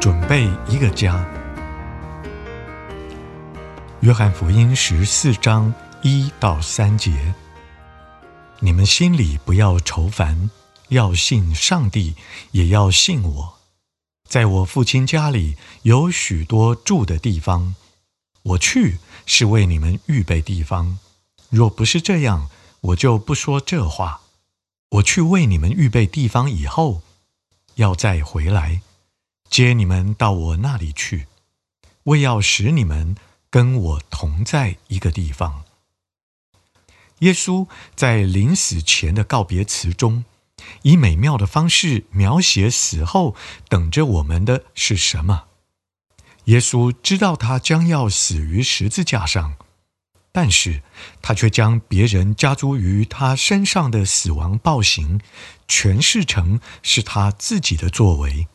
准备一个家。约翰福音十四章一到三节：你们心里不要愁烦，要信上帝，也要信我。在我父亲家里有许多住的地方，我去是为你们预备地方。若不是这样，我就不说这话。我去为你们预备地方以后，要再回来。接你们到我那里去，为要使你们跟我同在一个地方。耶稣在临死前的告别词中，以美妙的方式描写死后等着我们的是什么。耶稣知道他将要死于十字架上，但是他却将别人加诸于他身上的死亡暴行诠释成是他自己的作为。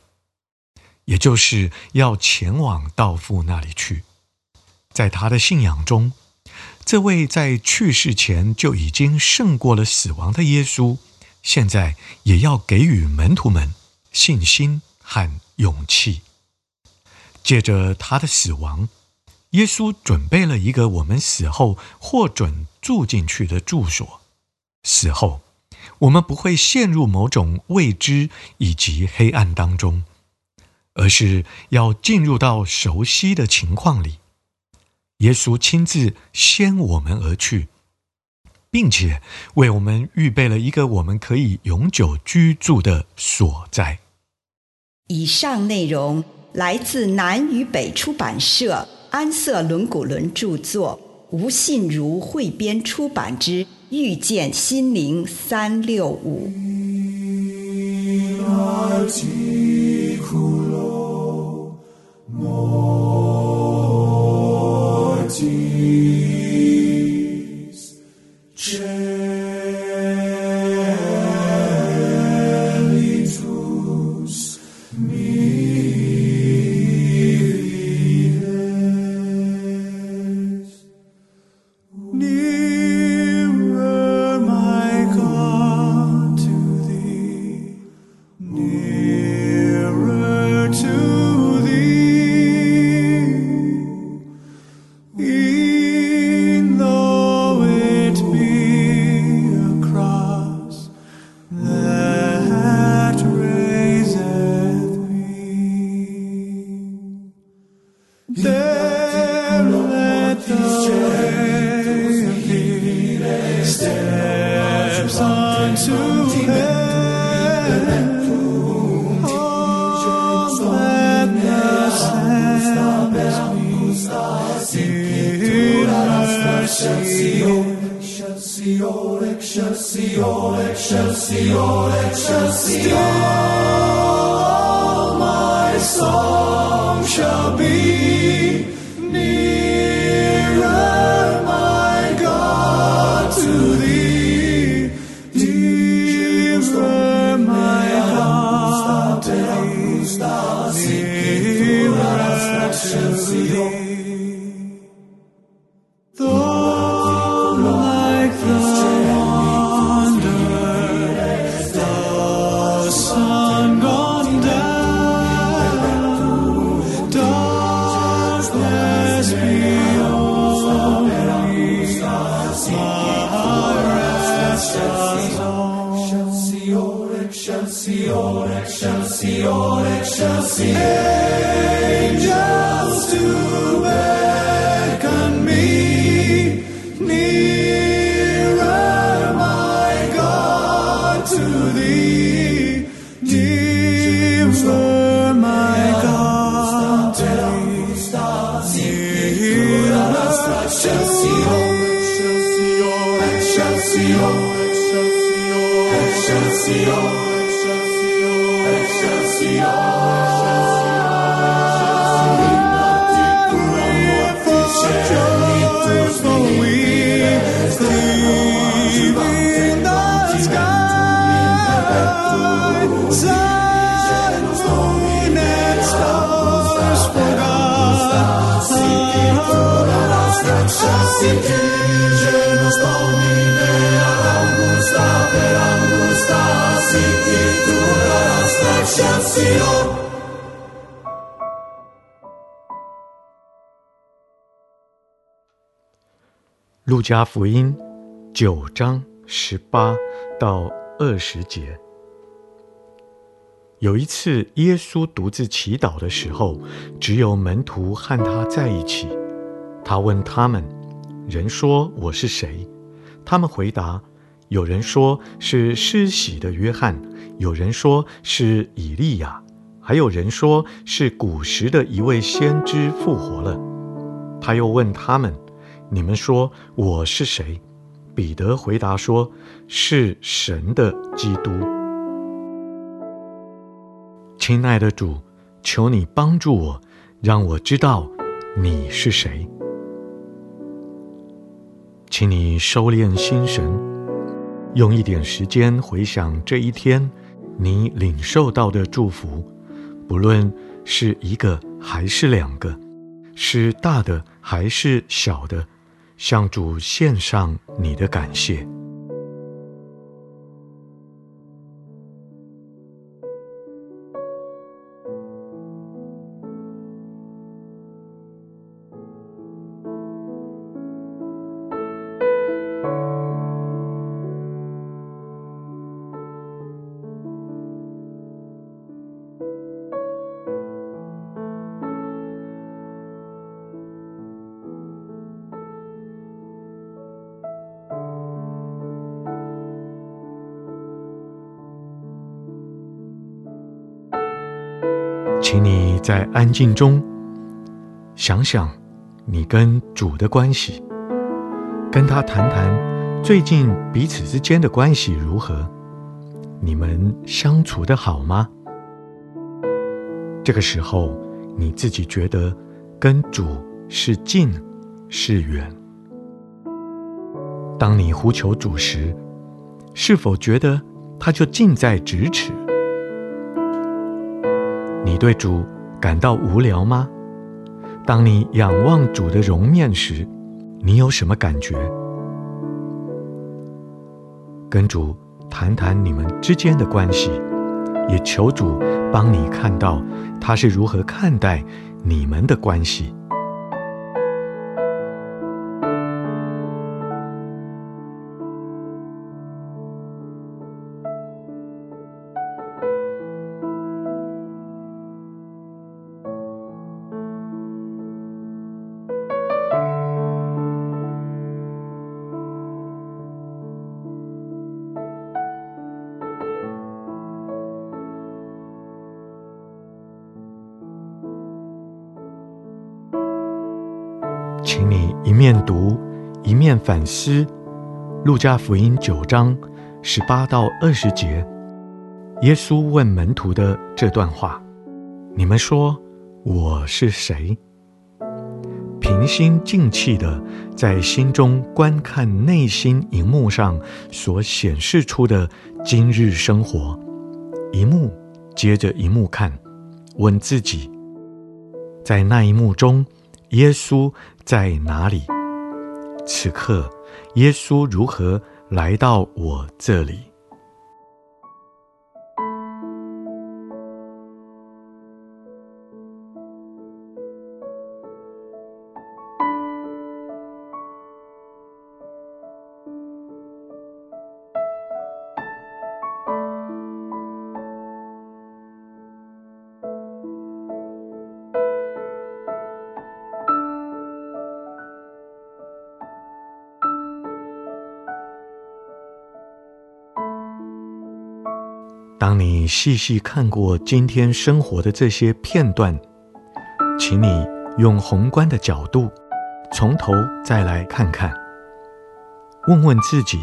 也就是要前往道父那里去，在他的信仰中，这位在去世前就已经胜过了死亡的耶稣，现在也要给予门徒们信心和勇气。借着他的死亡，耶稣准备了一个我们死后获准住进去的住所。死后，我们不会陷入某种未知以及黑暗当中。而是要进入到熟悉的情况里，耶稣亲自先我们而去，并且为我们预备了一个我们可以永久居住的所在。以上内容来自南与北出版社安瑟伦古伦著作，吴信如汇编出版之《遇见心灵三六五》。excelsior, excelsior, my song shall be. Excelsior, Excelsior, Excelsior. Angels to beckon me nearer, my God, to thee. Nearer, my God. Nearer, Excelsior, Excelsior, Excelsior, Excelsior, 路加福音九章十八到二十节。有一次，耶稣独自祈祷的时候，只有门徒和他在一起。他问他们：“人说我是谁？”他们回答：“有人说是施洗的约翰，有人说是以利亚，还有人说是古时的一位先知复活了。”他又问他们。你们说我是谁？彼得回答说：“是神的基督。”亲爱的主，求你帮助我，让我知道你是谁。请你收敛心神，用一点时间回想这一天你领受到的祝福，不论是一个还是两个，是大的还是小的。向主献上你的感谢。请你在安静中想想你跟主的关系，跟他谈谈最近彼此之间的关系如何？你们相处的好吗？这个时候你自己觉得跟主是近是远？当你呼求主时，是否觉得他就近在咫尺？你对主感到无聊吗？当你仰望主的容面时，你有什么感觉？跟主谈谈你们之间的关系，也求主帮你看到他是如何看待你们的关系。请你一面读，一面反思《路加福音》九章十八到二十节，耶稣问门徒的这段话：“你们说我是谁？”平心静气的在心中观看内心荧幕上所显示出的今日生活，一幕接着一幕看，问自己：在那一幕中，耶稣在哪里？此刻，耶稣如何来到我这里？当你细细看过今天生活的这些片段，请你用宏观的角度，从头再来看看，问问自己，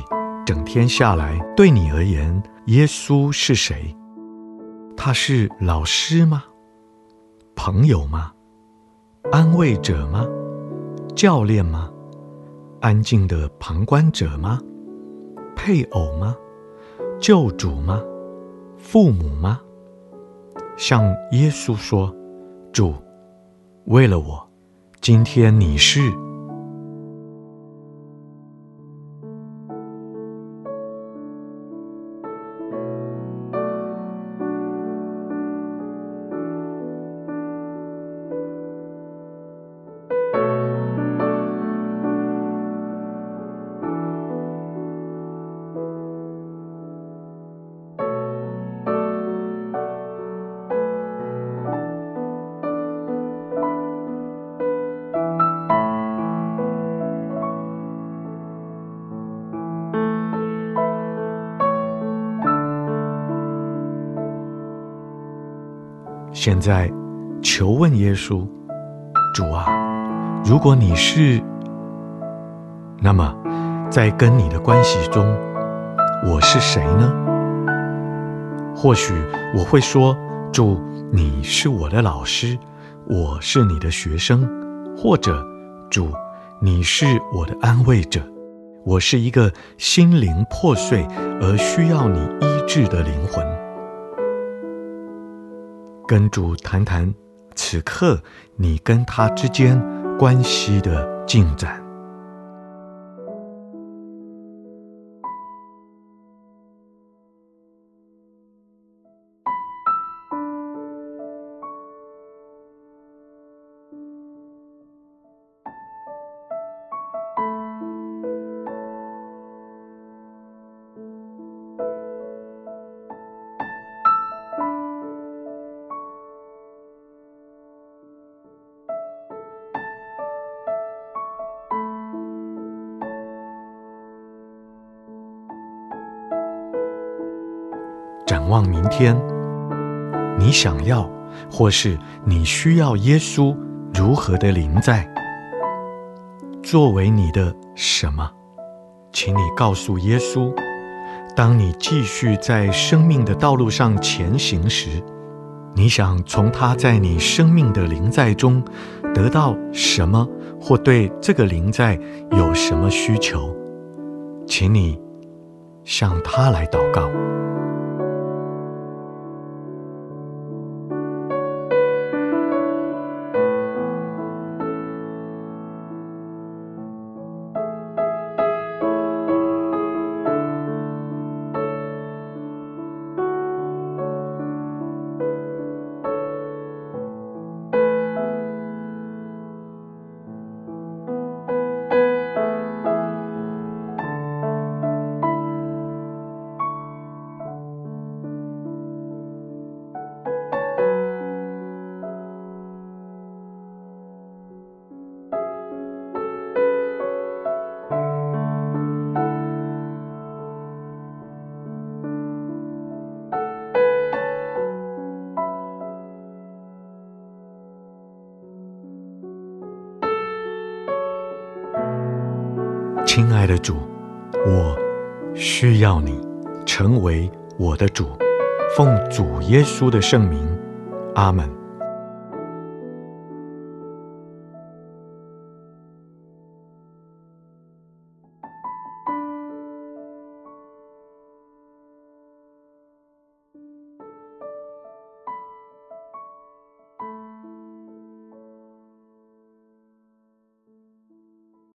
整天下来，对你而言，耶稣是谁？他是老师吗？朋友吗？安慰者吗？教练吗？安静的旁观者吗？配偶吗？救主吗？父母吗？向耶稣说：“主，为了我，今天你是。”现在，求问耶稣，主啊，如果你是，那么在跟你的关系中，我是谁呢？或许我会说，主，你是我的老师，我是你的学生，或者主，你是我的安慰者，我是一个心灵破碎而需要你医治的灵魂。跟主谈谈，此刻你跟他之间关系的进展。展望明天，你想要或是你需要耶稣如何的临在？作为你的什么？请你告诉耶稣。当你继续在生命的道路上前行时，你想从他在你生命的临在中得到什么，或对这个临在有什么需求？请你向他来祷告。的主，我需要你成为我的主，奉主耶稣的圣名，阿门。